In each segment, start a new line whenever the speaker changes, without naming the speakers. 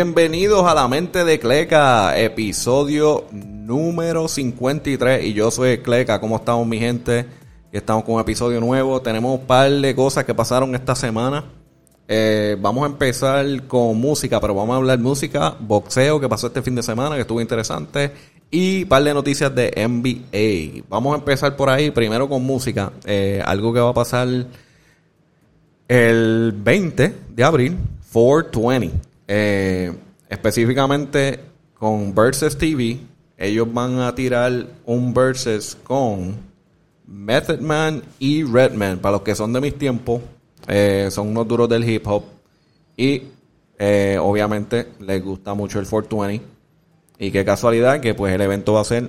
Bienvenidos a La Mente de Cleca, episodio número 53. Y yo soy Cleca. ¿Cómo estamos, mi gente? Estamos con un episodio nuevo. Tenemos un par de cosas que pasaron esta semana. Eh, vamos a empezar con música, pero vamos a hablar música, boxeo que pasó este fin de semana, que estuvo interesante, y un par de noticias de NBA. Vamos a empezar por ahí, primero con música. Eh, algo que va a pasar el 20 de abril, 420. Eh, específicamente con Versus TV, ellos van a tirar un Versus con Method Man y Redman. Para los que son de mis tiempos, eh, son unos duros del hip hop. Y eh, obviamente les gusta mucho el 420. Y qué casualidad que pues el evento va a ser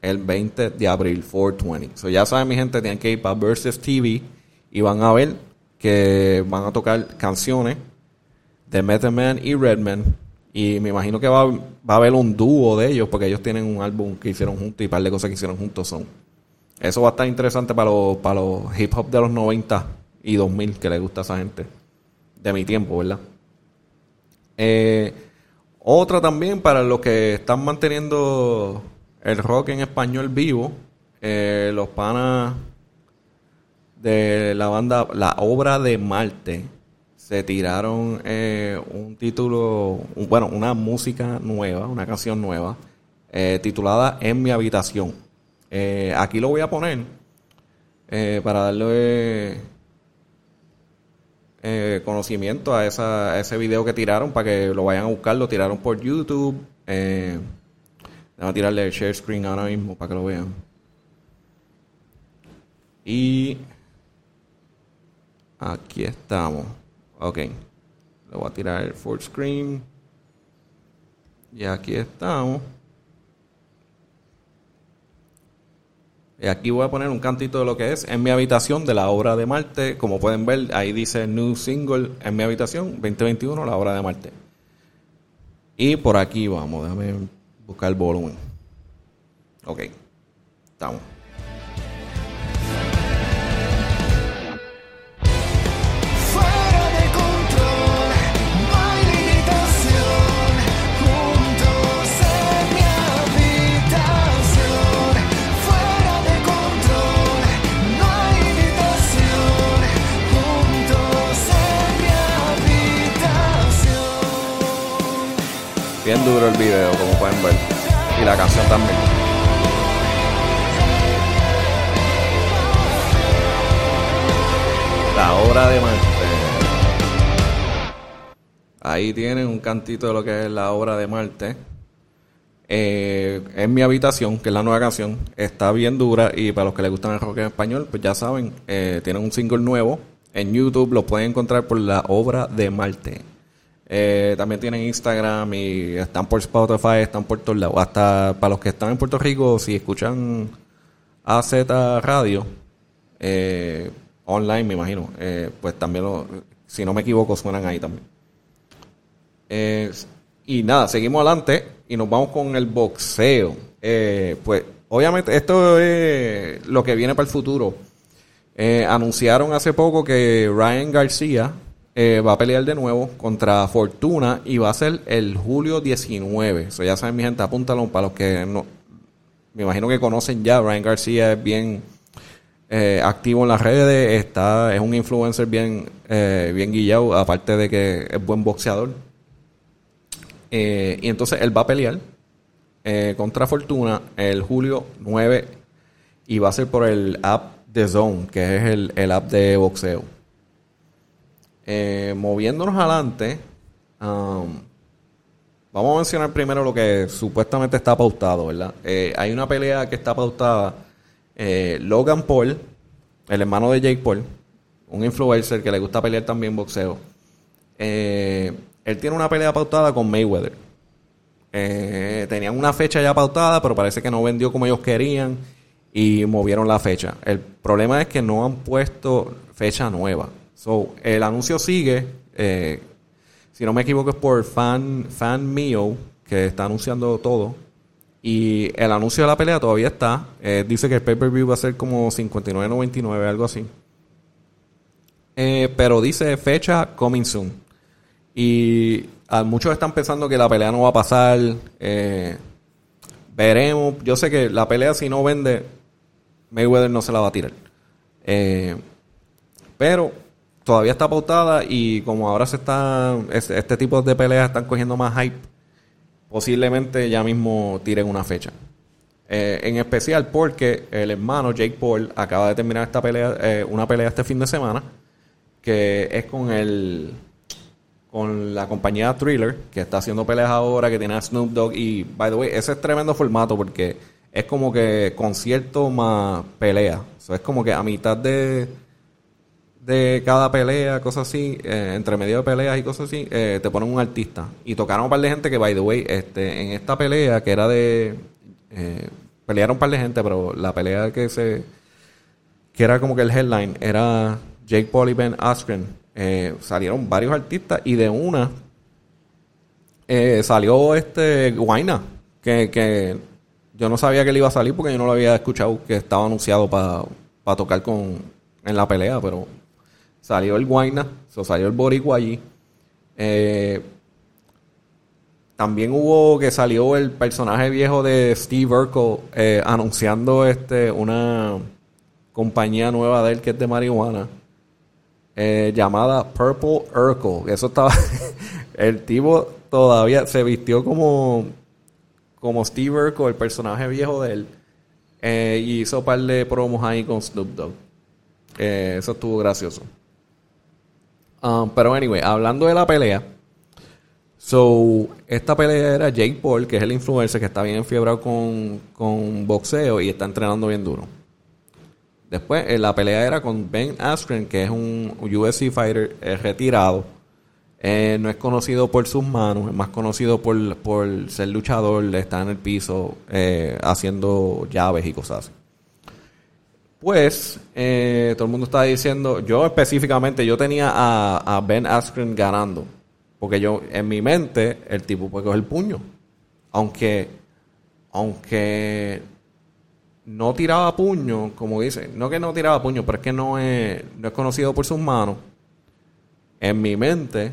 el 20 de abril, 420. So ya saben mi gente, tienen que ir para Versus TV y van a ver que van a tocar canciones de Method Man y Redman. Y me imagino que va, va a haber un dúo de ellos porque ellos tienen un álbum que hicieron juntos y un par de cosas que hicieron juntos son. Eso va a estar interesante para los, para hip hop de los 90 y 2000 que le gusta a esa gente. De mi tiempo, ¿verdad? Eh, otra también para los que están manteniendo el rock en español vivo. Eh, los panas de la banda La Obra de Marte se tiraron eh, un título, bueno, una música nueva, una canción nueva, eh, titulada En mi habitación. Eh, aquí lo voy a poner para darle conocimiento a, ese video que tiraron para que lo vayan a buscar. Lo tiraron por YouTube. Eh, a tirarle el share screen ahora mismo para que lo vean. Y aquí estamos. Ok. Le voy a tirar el full screen. Y aquí estamos. Y aquí voy a poner un cantito de lo que es en mi habitación de la obra de Marte. Como pueden ver, ahí dice New Single en mi habitación 2021, la obra de Marte. Y por aquí vamos, déjame buscar el volumen. Ok, estamos. Duro el video, como pueden ver. Y la canción también. La obra de Marte. Ahí tienen un cantito de lo que es la obra de Marte. Eh, en mi habitación, que es la nueva canción, está bien dura y para los que les gustan el rock en español, pues ya saben, eh, tienen un single nuevo. En YouTube lo pueden encontrar por la obra de Marte. Eh, también tienen Instagram y están por Spotify, están por todos lados. Hasta para los que están en Puerto Rico, si escuchan AZ Radio, eh, online me imagino, eh, pues también, lo, si no me equivoco, suenan ahí también. Y nada, seguimos adelante y nos vamos con el boxeo. Pues obviamente esto es lo que viene para el futuro. Anunciaron hace poco que Ryan García eh, va a pelear de nuevo contra Fortuna y va a ser el julio 19. Eso ya saben, mi gente, apúntalo para los que no. Me imagino que conocen ya. Ryan García es bien eh, activo en las redes, está, es un influencer bien, eh, bien guillado, aparte de que es buen boxeador. Y entonces él va a pelear contra Fortuna el julio 9 y va a ser por el app de Zone, que es el, el app de boxeo. Eh, moviéndonos adelante, um, vamos a mencionar primero lo que supuestamente está pautado, ¿verdad? Eh, hay una pelea que está pautada. eh, Logan Paul, el hermano de Jake Paul, un influencer que le gusta pelear también boxeo. Eh, él tiene una pelea pautada con Mayweather. Eh, tenían una fecha ya pautada, pero parece que no vendió como ellos querían y movieron la fecha. El problema es que no han puesto fecha nueva. So, el anuncio sigue. eh, si no me equivoco, es por Fan, Fan Mio, que está anunciando todo. Y el anuncio de la pelea todavía está. Eh, dice que el pay-per-view va a ser como 59.99, algo así. Eh, pero dice fecha coming soon. Y ah, muchos están pensando que la pelea no va a pasar. veremos. Yo sé que la pelea, si no vende, Mayweather no se la va a tirar. Pero todavía está pautada y como ahora se está. es- Este tipo de peleas están cogiendo más hype. Posiblemente ya mismo tiren una fecha. Eh, en especial porque el hermano Jake Paul acaba de terminar esta pelea, eh, una pelea este fin de semana, que es con el con la compañía Thriller, que está haciendo peleas ahora, que tiene a Snoop Dogg y by the way, ese es tremendo formato porque es como que concierto más pelea. Eso es como que a mitad de de cada pelea, cosas así, eh, entre medio de peleas y cosas así, eh, te ponen un artista. Y tocaron un par de gente que, by the way, este, en esta pelea que era de... eh, pelearon un par de gente, pero la pelea que se... que era como que el headline, era Jake Paul y Ben Askren. Eh, salieron varios artistas y de una eh, salió este Guayna, que, que yo no sabía que él iba a salir porque yo no lo había escuchado que estaba anunciado para tocar con en la pelea, pero salió el Guayna, so, salió el Boricua allí. Eh, también hubo que salió el personaje viejo de Steve Urkel eh, anunciando este una compañía nueva de él que es de marihuana eh, llamada Purple Urkel. Eso estaba. el tipo todavía se vistió como como Steve Urkel, el personaje viejo de él, y hizo un par de promos ahí con Snoop Dogg. Eso estuvo gracioso. Um, pero anyway, hablando de la pelea. So, esta pelea era Jake Paul, que es el influencer que está bien enfiebrado con, con boxeo y está entrenando bien duro. Después, eh, la pelea era con Ben Askren, que es un UFC fighter eh, retirado. Eh, no es conocido por sus manos, es más conocido por, por ser luchador, está en el piso haciendo llaves y cosas así. Pues, todo el mundo estaba diciendo, yo específicamente, yo tenía a, Ben Askren ganando. Porque yo, en mi mente, el tipo puede coger el puño. Aunque, aunque no tiraba puño, como dice, no que no tiraba puño, pero es que no es, no es conocido por sus manos. En mi mente,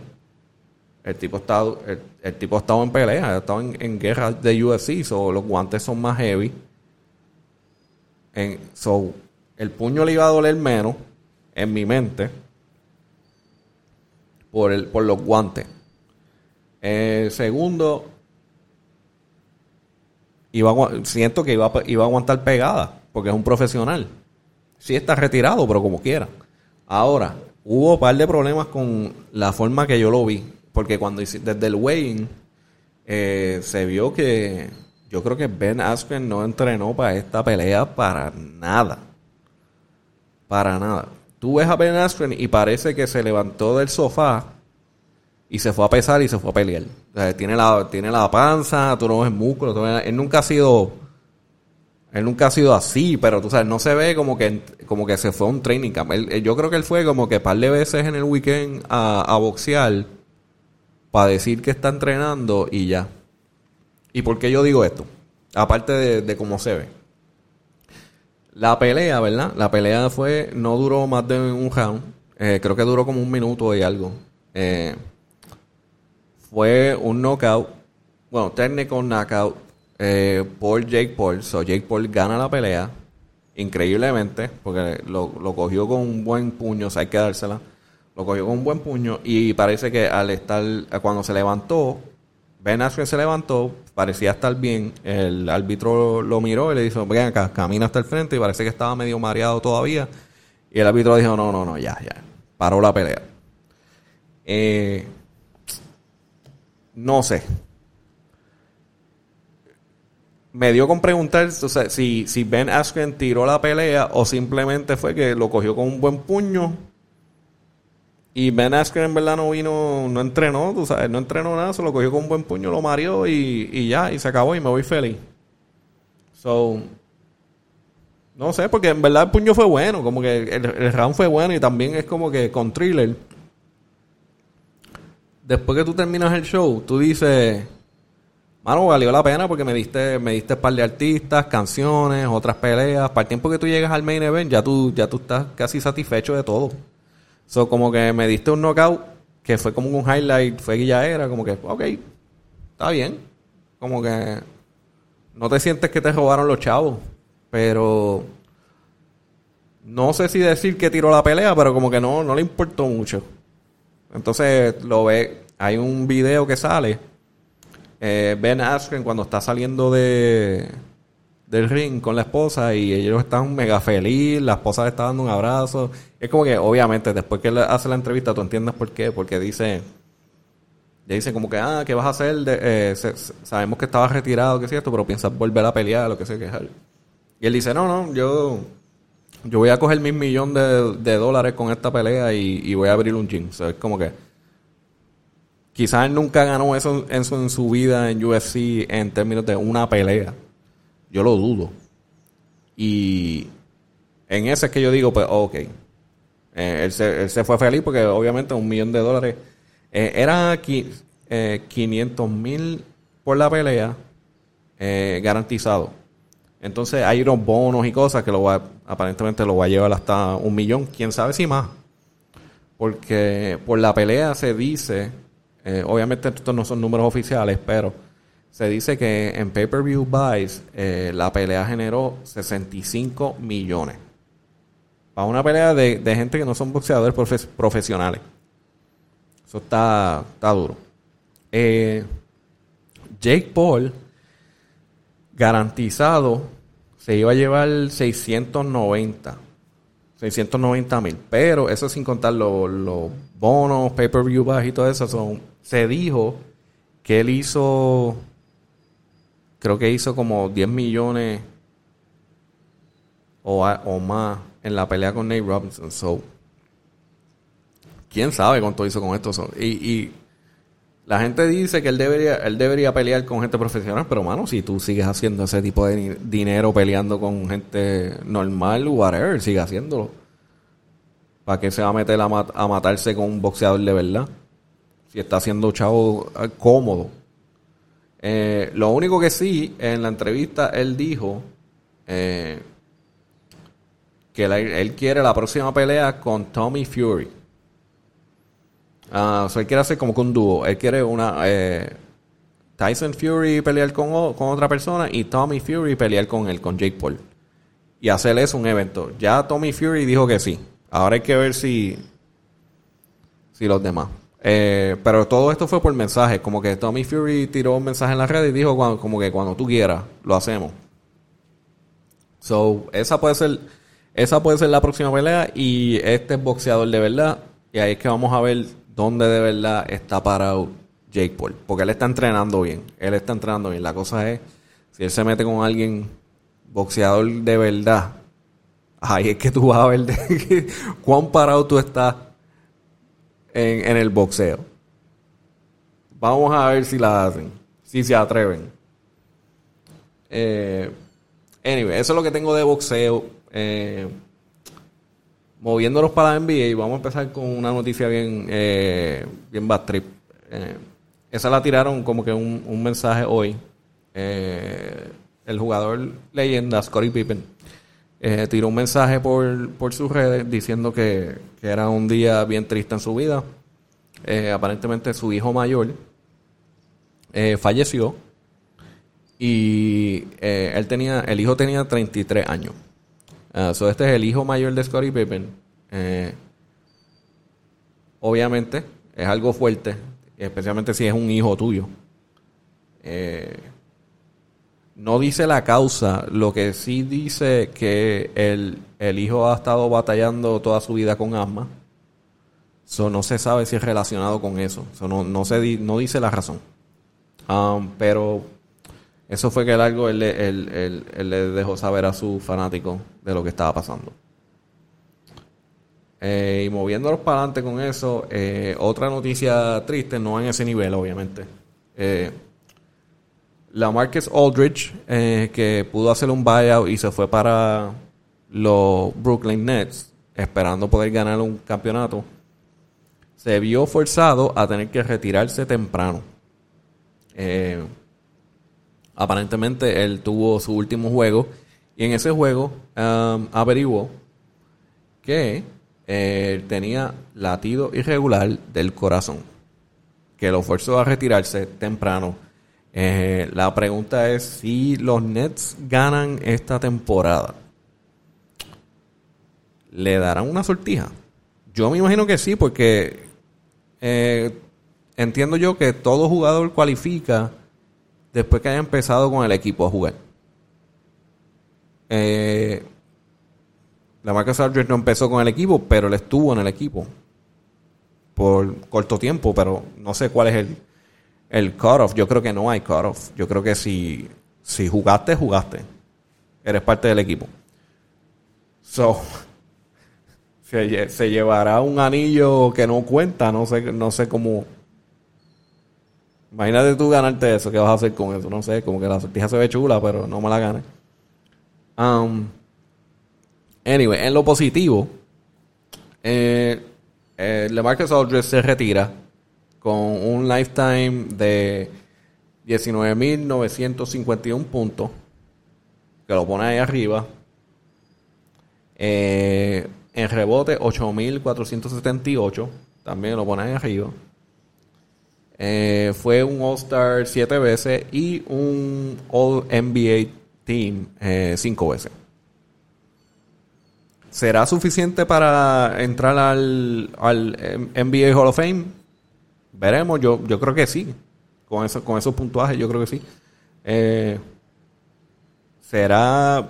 el tipo estado, el, tipo ha estado en pelea, ha en, guerras de UFC, o los guantes son más heavy. En, so, el puño le iba a doler menos, en mi mente, por, el, por los guantes. Eh, segundo, siento que iba, iba a aguantar pegada, porque es un profesional. Sí está retirado, pero como quiera. Ahora, hubo un par de problemas con la forma que yo lo vi, porque cuando desde el weigh se vio que yo creo que Ben Askren no entrenó para esta pelea para nada. Para nada. Tú ves a Ben Askren y parece que se levantó del sofá y se fue a pesar y se fue a pelear. O sea, tiene la, tiene la panza, tú no ves músculo. él nunca ha sido. Él nunca ha sido así, pero tú sabes, no se ve como que, como que se fue a un training camp. Él- yo creo que él fue como que par de veces en el weekend a, a boxear para decir que está entrenando y ya. ¿Y por qué yo digo esto? Aparte de, de cómo se ve. La pelea, ¿verdad? La pelea fue, no duró más de un round. Eh, creo que duró como un minuto y algo. Eh, fue un knockout, bueno, técnico knockout eh, por Jake Paul. So Jake Paul gana la pelea, increíblemente, porque lo, lo cogió con un buen puño, o sea, hay que dársela. Lo cogió con un buen puño y parece que al estar, cuando se levantó, Ben Askren se levantó, parecía estar bien. El árbitro lo miró y le dijo, ven acá, camina hasta el frente y parece que estaba medio mareado todavía. Y el árbitro dijo, no, no, no, ya, ya. Paró la pelea. Eh, no sé. Me dio con preguntar si, si Ben Askren tiró la pelea o simplemente fue que lo cogió con un buen puño. Y Ben Askren en verdad no vino, no entrenó, tú sabes, no entrenó nada, se lo cogió con un buen puño, lo mareó y, y ya, y se acabó y me voy feliz. So, no sé, porque en verdad el puño fue bueno, como que el, round fue bueno y también es como que con thriller. Después que tú terminas el show, tú dices, mano, valió la pena porque me diste, me diste un par de artistas, canciones, otras peleas. Para el tiempo que tú llegas al main event, ya tú, ya tú estás casi satisfecho de todo. So, como que me diste un knockout que fue como un highlight, fue era como que, ok, está bien. Como que no te sientes que te robaron los chavos, pero no sé si decir que tiró la pelea, pero como que no, no le importó mucho. Entonces lo ve, hay un video que sale, eh, Ben Askren cuando está saliendo de del ring con la esposa y ellos están mega feliz, la esposa le está dando un abrazo. Es como que obviamente después que él hace la entrevista tú entiendes por qué, porque dice le dice como que, ah, ¿qué vas a hacer? Eh, sabemos que estabas retirado, que es cierto, pero piensas volver a pelear, lo que sea que. Y él dice, no, no, yo, yo voy a coger mil millones de, dólares con esta pelea y, voy a abrir un gym. O sea, es como que quizás él nunca ganó eso, eso en su vida en UFC en términos de una pelea. Yo lo dudo. Y en ese es que yo digo, pues, ok. Eh, él, se, él se fue feliz porque obviamente un millón de dólares eh, era eh, 500 mil por la pelea eh, garantizado. Entonces hay unos bonos y cosas que lo va, aparentemente lo va a llevar hasta un millón, quién sabe si más. Porque por la pelea se dice, eh, obviamente estos no son números oficiales, pero se dice que en pay-per-view buys eh, la pelea generó 65 millones. Para una pelea de, de gente que no son boxeadores profe- profesionales. Eso está, está duro. Eh, Jake Paul, garantizado, se iba a llevar 690. 690 mil. Pero eso sin contar los, los bonos, pay-per-view buys y todo eso. Son, se dijo que él hizo, creo que hizo como 10 millones o, o más en la pelea con Nate Robinson. So, quién sabe cuánto hizo con esto. Y, y la gente dice que él debería, él debería pelear con gente profesional, pero mano, si tú sigues haciendo ese tipo de dinero peleando con gente normal, whatever, sigue haciéndolo. ¿Para qué se va a meter a, mat- a matarse con un boxeador de verdad? Si está haciendo chavo eh, cómodo. Eh, lo único que sí, en la entrevista él dijo eh, que él quiere la próxima pelea con Tommy Fury. Ah, o sea, él quiere hacer como que un dúo. Él quiere una eh, Tyson Fury pelear con, otra persona y Tommy Fury pelear con él, con Jake Paul. Y hacer eso un evento. Ya Tommy Fury dijo que sí. Ahora hay que ver si, si los demás. Eh, pero todo esto fue por mensaje. Como que Tommy Fury tiró un mensaje en la red y dijo cuando- como que cuando tú quieras, lo hacemos. So, esa puede ser, esa puede ser la próxima pelea y este es boxeador de verdad. Y ahí es que vamos a ver dónde de verdad está parado Jake Paul. Porque él está entrenando bien. Él está entrenando bien. La cosa es, si él se mete con alguien boxeador de verdad, ahí es que tú vas a ver de- cuán parado tú estás en, en el boxeo. Vamos a ver si la hacen. Si se atreven. Eh, anyway, eso es lo que tengo de boxeo. Eh, moviéndonos para la NBA, vamos a empezar con una noticia bien, eh, bien bad trip. Eh, esa la tiraron como que un, un mensaje hoy. Eh, el jugador leyenda, Scottie Pippen, eh, tiró un mensaje por, por sus redes diciendo que, que era un día bien triste en su vida. Eh, aparentemente su hijo mayor eh, falleció y él tenía, el hijo tenía 33 años. Ah, so este es el hijo mayor de Scottie Pippen. Obviamente es algo fuerte, especialmente si es un hijo tuyo. No dice la causa, lo que sí dice que el, el hijo ha estado batallando toda su vida con asma. So, no se sabe si es relacionado con eso. So, no, no, se di- no dice la razón. Um, pero eso fue que el algo él, él- él- él le dejó saber a su fanático de lo que estaba pasando. Eh, y moviéndonos para adelante con eso, eh, otra noticia triste, no en ese nivel, obviamente. Eh, la Marcus Aldridge, eh, que pudo hacer un buyout y se fue para los Brooklyn Nets, esperando poder ganar un campeonato, se vio forzado a tener que retirarse temprano. Eh, aparentemente él tuvo su último juego y en ese juego um, averiguó que eh, tenía latido irregular del corazón, que lo forzó a retirarse temprano. Eh, la pregunta es si los Nets ganan esta temporada. ¿Le darán una sortija? Yo me imagino que sí, porque eh, entiendo yo que todo jugador cualifica después que haya empezado con el equipo a jugar. Eh, la marca Aldridge no empezó con el equipo, pero él estuvo en el equipo por corto tiempo, pero no sé cuál es el, el cutoff. Yo creo que no hay cutoff. Yo creo que si, si jugaste, jugaste. Eres parte del equipo. So, se, lle- se llevará un anillo que no cuenta, no sé, no sé cómo. Imagínate tú ganarte eso, ¿qué vas a hacer con eso? No sé, como que la sortija se ve chula, pero no me la ganes. Um, anyway, en lo positivo, eh, eh, LeMarcus Aldridge se retira con un lifetime de 19.951 puntos, que lo pone ahí arriba. Eh, en rebote, 8.478, también lo pone ahí arriba. Eh, fue un All-Star siete veces y un All-NBA Team eh, cinco veces. ¿Será suficiente para entrar al, eh, NBA Hall of Fame? Veremos, yo, yo creo que sí. Con, eso, con esos puntuajes, yo creo que sí. Eh, ¿Será,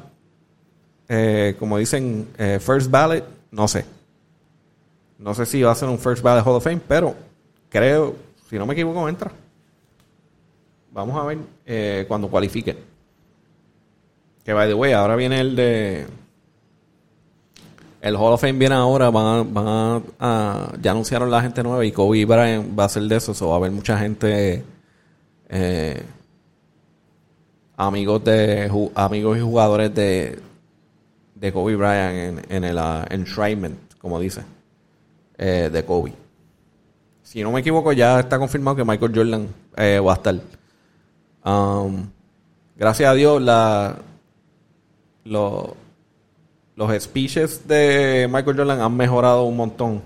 eh, como dicen, eh, first ballot? No sé. No sé si va a ser un first ballot Hall of Fame, pero creo, si no me equivoco, entra. Vamos a ver eh, cuando cualifique. Que by the way, ahora viene el de. El Hall of Fame viene ahora, van a, ya anunciaron la gente nueva y Kobe Bryant va a ser de eso, so va a haber mucha gente, eh, amigos de amigos y jugadores de, de Kobe Bryant en, el ah, enshrinement, como dice, eh, de Kobe. Si no me equivoco, ya está confirmado que Michael Jordan eh, va a estar. Um, gracias a Dios, la, los speeches de Michael Jordan han mejorado un montón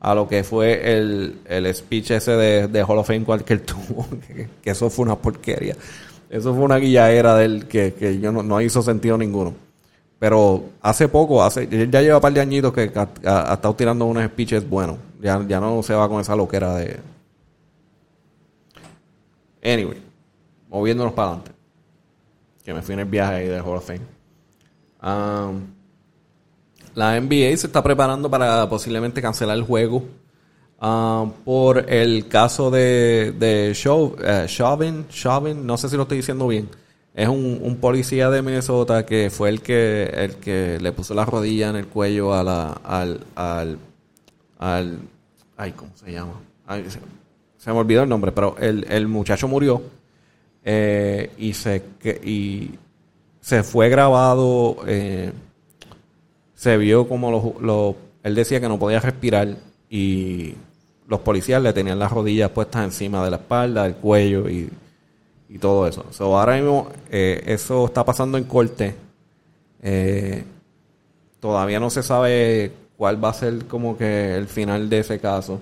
a lo que fue el, el speech ese de, de Hall of Fame cual que él tuvo, que, eso fue una porquería. Eso fue una guillaera de él que, que yo no, no hizo sentido ninguno. Pero hace poco, hace, ya lleva un par de añitos que ha, estado tirando unos speeches buenos. Ya, ya no se va con esa loquera de... Anyway, moviéndonos para adelante. Que me fui en el viaje ahí del Hall of Fame. Um, la NBA se está preparando para posiblemente cancelar el juego um, por el caso de, de eh, Chauvin, no sé si lo estoy diciendo bien. Es un, policía de Minnesota que fue el que el que le puso la rodilla en el cuello a la, al, al, al ay, ¿cómo se llama? Se me olvidó el nombre, pero el, el muchacho murió eh, y se que- y se fue grabado eh, se vio como los, él decía que no podía respirar y los policías le tenían las rodillas puestas encima de la espalda, del cuello y, y todo eso. So, ahora mismo eh, eso está pasando en corte. Eh, todavía no se sabe cuál va a ser como que el final de ese caso,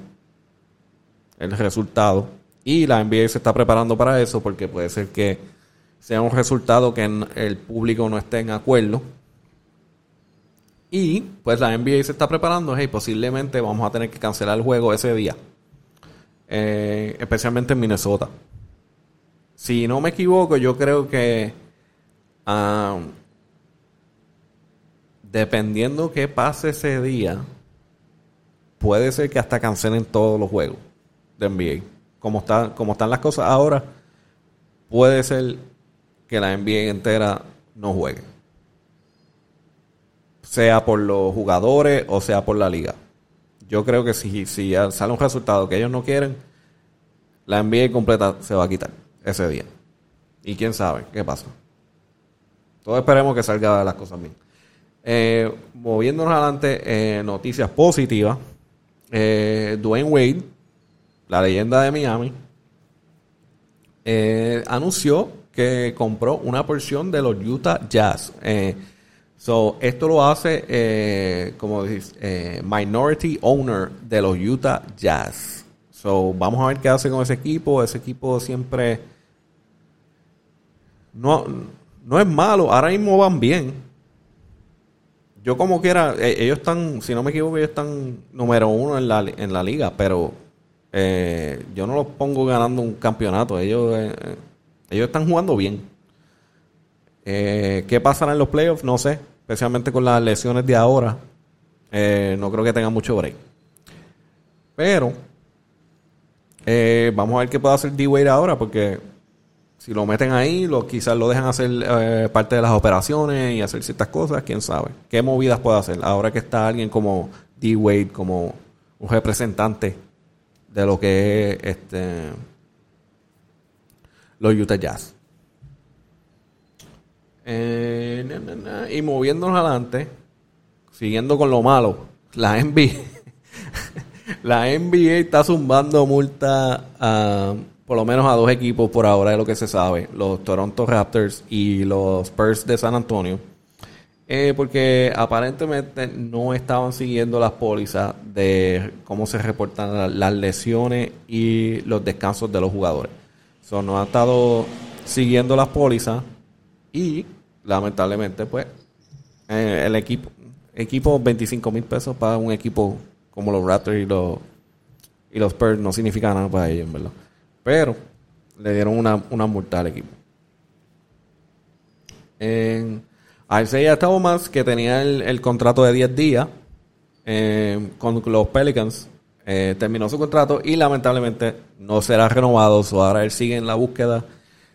el resultado. Y la NBA se está preparando para eso porque puede ser que sea un resultado que el público no esté en acuerdo. Y pues la NBA se está preparando, hey, posiblemente vamos a tener que cancelar el juego ese día. Eh, especialmente en Minnesota. Si no me equivoco, yo creo que dependiendo qué pase ese día, puede ser que hasta cancelen todos los juegos de NBA. Como, está, como están las cosas ahora, puede ser que la NBA entera no juegue. Sea por los jugadores o sea por la liga. Yo creo que si, si sale un resultado que ellos no quieren, la NBA completa se va a quitar ese día. Y quién sabe qué pasa. Todos esperemos que salga las cosas bien. Eh, moviéndonos adelante, eh, noticias positivas. Eh, Dwayne Wade, la leyenda de Miami, anunció que compró una porción de los Utah Jazz. So, esto lo hace, eh, como dices, eh, minority owner de los Utah Jazz. So, vamos a ver qué hace con ese equipo. Ese equipo siempre no, no es malo. Ahora mismo van bien. Yo como quiera, eh, ellos están, si no me equivoco, ellos están número uno en la, en la liga, pero eh, yo no los pongo ganando un campeonato. Ellos, eh, ellos están jugando bien. Eh, ¿Qué pasará en los playoffs? No sé. Especialmente con las lesiones de ahora. Eh, no creo que tengan mucho break. Pero eh, vamos a ver qué puede hacer D-Wade ahora. Porque si lo meten ahí, lo, quizás lo dejan hacer parte de las operaciones y hacer ciertas cosas. Quién sabe. ¿Qué movidas puede hacer? Ahora que está alguien como D-Wade, como un representante de lo que es este los Utah Jazz. Eh. Y moviéndonos adelante, siguiendo con lo malo, la NBA, la NBA está zumbando multa por lo menos a dos equipos por ahora de lo que se sabe, los Toronto Raptors y los Spurs de San Antonio, eh, porque aparentemente no estaban siguiendo las pólizas de cómo se reportan la- las lesiones y los descansos de los jugadores. So, no ha estado siguiendo las pólizas y lamentablemente pues eh, el equipo equipo 25 mil pesos para un equipo como los Raptors y los y los Spurs no significa nada para ellos, ¿verdad? Pero le dieron una, una multa al equipo. En Isaiah Thomas, que tenía el, contrato de 10 días eh, con los Pelicans, eh, terminó su contrato y lamentablemente no será renovado. Ahora él sigue en la búsqueda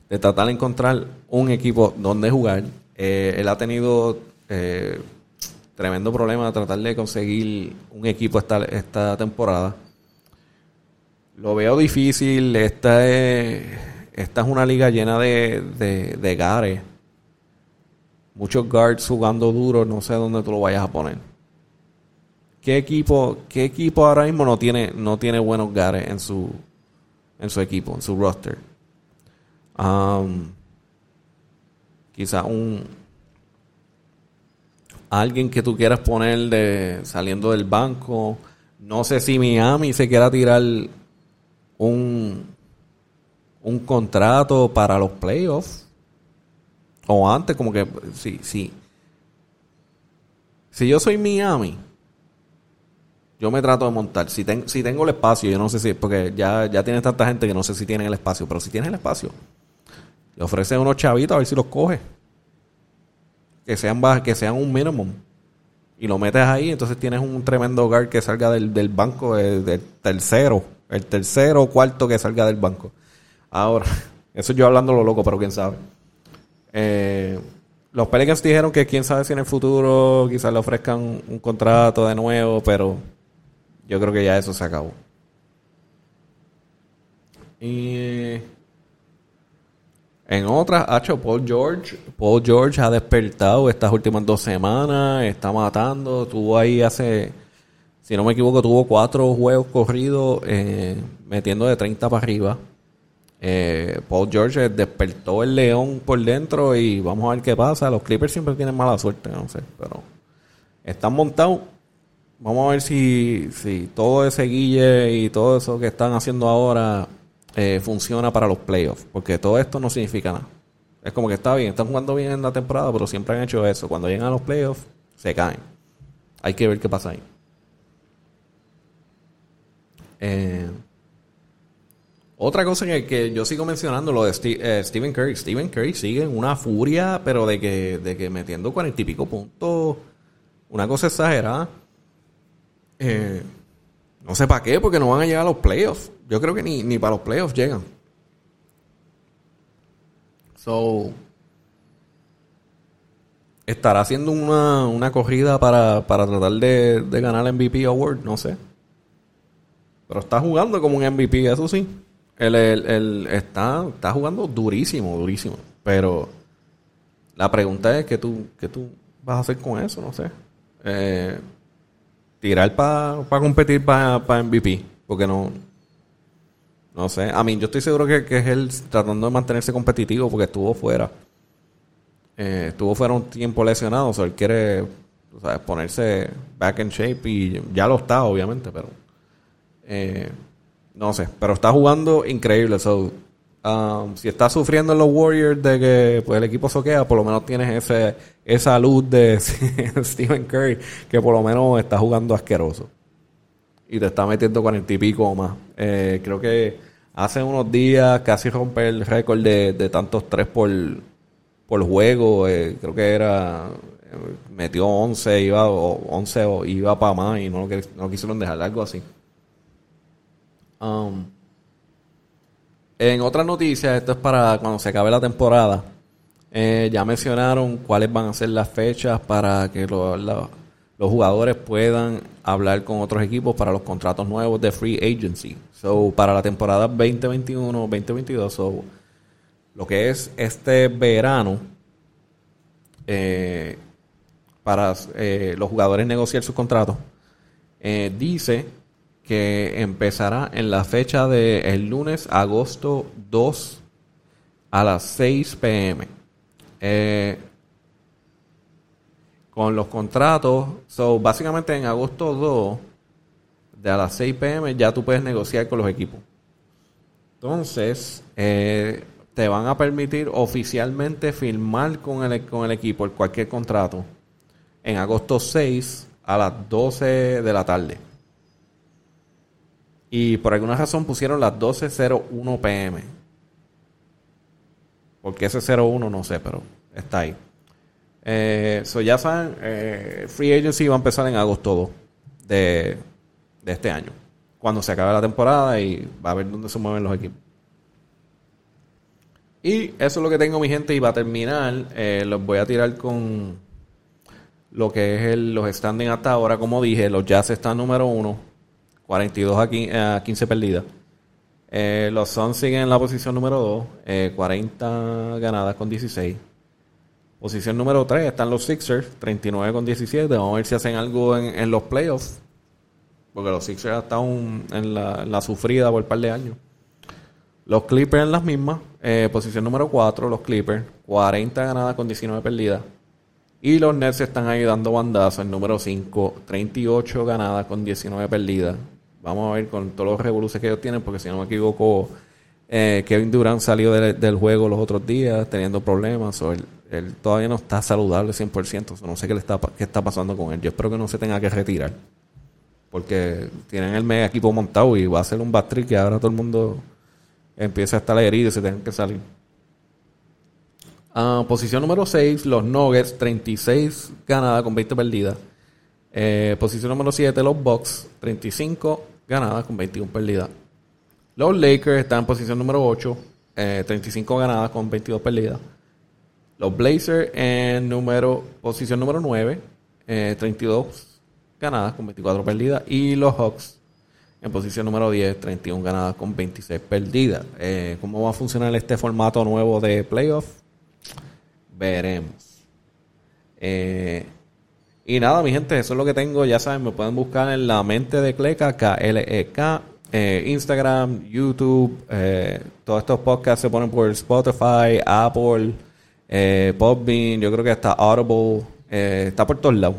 de tratar de encontrar un equipo donde jugar. Eh, él ha tenido eh, tremendo problema de tratar de conseguir un equipo esta, esta temporada. Lo veo difícil. Esta es, esta es una liga llena de, de, de gares. Muchos guards jugando duro. No sé dónde tú lo vayas a poner. ¿Qué equipo, qué equipo ahora mismo no tiene, no tiene buenos gares en su, en su equipo, en su roster? Um, quizá un alguien que tú quieras poner de saliendo del banco. No sé si Miami se quiera tirar un un contrato para los playoffs. O antes como que sí sí. Si yo soy Miami yo me trato de montar. Si, ten- si tengo el espacio yo no sé si porque ya ya tienes tanta gente que no sé si tienen el espacio. Pero si tienes el espacio le ofreces unos chavitos a ver si los coge. Que sean que sean un minimum. Y lo metes ahí entonces tienes un tremendo guard que salga del, del banco del, del tercero el tercero o cuarto que salga del banco. Ahora eso yo hablando lo loco pero quién sabe. Eh, los Pelicans dijeron que quién sabe si en el futuro quizás le ofrezcan un contrato de nuevo pero yo creo que ya eso se acabó. Y en otras, ha hecho Paul George. Paul George ha despertado estas últimas dos semanas, está matando. Tuvo ahí hace, si no me equivoco, tuvo cuatro juegos corridos eh, metiendo de 30 para arriba. Eh, Paul George despertó el león por dentro y vamos a ver qué pasa. Los Clippers siempre tienen mala suerte, no sé, pero están montados. Vamos a ver si, si todo ese guille y todo eso que están haciendo ahora eh, funciona para los playoffs. Porque todo esto no significa nada. Es como que está bien, están jugando bien en la temporada, pero siempre han hecho eso. Cuando llegan a los playoffs, se caen. Hay que ver qué pasa ahí. Eh, otra cosa que, que yo sigo mencionando, lo de Ste- eh, Stephen Curry. Stephen Curry sigue en una furia, pero de que, de que metiendo cuarenta y pico puntos, una cosa exagerada. No sé para qué, porque no van a llegar a los playoffs. Yo creo que ni, ni para los playoffs llegan. So, estará haciendo una, una corrida para, para tratar de, de ganar el MVP Award, no sé. Pero está jugando como un MVP, eso sí. Él- él está, está jugando durísimo, durísimo. Pero la pregunta es, ¿qué tú, qué tú vas a hacer con eso? No sé. Eh, tirar para competir para MVP. Porque no... No sé. A mí, yo estoy seguro que, que es él tratando de mantenerse competitivo porque estuvo fuera. Eh, estuvo fuera un tiempo lesionado, o sea, él quiere sabes, ponerse back in shape y ya lo está, obviamente, pero eh, no sé, pero está jugando increíble. So, um, si está sufriendo en los Warriors de que pues, el equipo soquea, por lo menos tienes ese, esa luz de Stephen Curry que por lo menos está jugando asqueroso y te está metiendo cuarenta y pico más. Eh, creo que hace unos días casi rompe el récord de, de tantos tres por, por juego. eh, creo que era. eh, metió 11, iba, o 11 o iba para más y no no quisieron dejar, algo así. Um, en otras noticias, esto es para cuando se acabe la temporada. eh, ya mencionaron cuáles van a ser las fechas para que lo- la- los jugadores puedan hablar con otros equipos para los contratos nuevos de free agency. So, para la temporada 2021-2022, so, lo que es este verano, eh, para eh, los jugadores negociar sus contratos, eh, dice que empezará en la fecha del el lunes, agosto 2 a las 6 pm. Con los contratos, so, básicamente en agosto 2 de a las 6 pm ya tú puedes negociar con los equipos. Entonces, eh, te van a permitir oficialmente firmar con el, con el equipo cualquier contrato en agosto 6 a las 12 de la tarde. Y por alguna razón pusieron las 12.01 pm. Porque ese 01 no sé, pero está ahí. Eh, so ya saben, eh, Free Agency va a empezar en agosto 2 de, de este año. Cuando se acabe la temporada y va a ver dónde se mueven los equipos. Y eso es lo que tengo, mi gente. Y va a terminar. eh, los voy a tirar con lo que es los standing hasta ahora. Como dije, los Jazz están número 1, 42 a 15, a 15 perdidas. Eh, los Suns siguen en la posición número 2, eh, 40 ganadas con 16. Posición número 3 están los Sixers, 39 con 17. Vamos a ver si hacen algo en, en los playoffs. Porque los Sixers están en la, la sufrida por un par de años. Los Clippers en las mismas. eh, posición número 4, los Clippers. 40 ganadas con 19 perdidas. Y los Nets están ahí dando bandazo. El número 5, 38 ganadas con 19 perdidas. Vamos a ver con todos los revoluciones que ellos tienen, porque si no me equivoco, eh, Kevin Durant salió del, juego los otros días teniendo problemas. O él, él todavía no está saludable 100%. so no sé qué, le está, qué está pasando con él. Yo espero que no se tenga que retirar. Porque tienen el mega equipo montado y va a ser un bad trip que ahora todo el mundo empieza a estar herido y se tengan que salir. Ah, posición número 6, los Nuggets, 36 ganadas con 20 perdidas. Eh, posición número 7, los Bucks, 35 ganadas con 21 perdidas. Los Lakers están en posición número 8, eh, 35 ganadas con 22 perdidas. Los Blazers en número, posición número 9, eh, 32 ganadas con 24 perdidas. Y los Hawks en posición número 10, 31 ganadas con 26 perdidas. Eh, ¿Cómo va a funcionar este formato nuevo de playoff? Veremos. Eh, y nada, mi gente, eso es lo que tengo. Ya saben, me pueden buscar en la mente de Cleca, K-L-E-K, eh, Instagram, YouTube. eh, todos estos podcasts se ponen por Spotify, Apple, eh, yo creo que está Audible, eh, está por todos lados.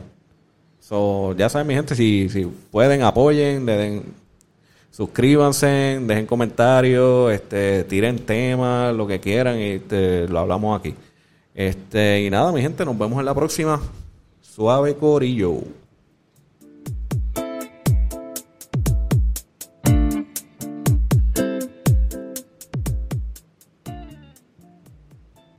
So, ya saben, mi gente, si, si pueden, apoyen, den, suscríbanse, dejen comentarios, este, tiren temas, lo que quieran, y este, lo hablamos aquí. Este, y nada, mi gente, nos vemos en la próxima. Suave Corillo.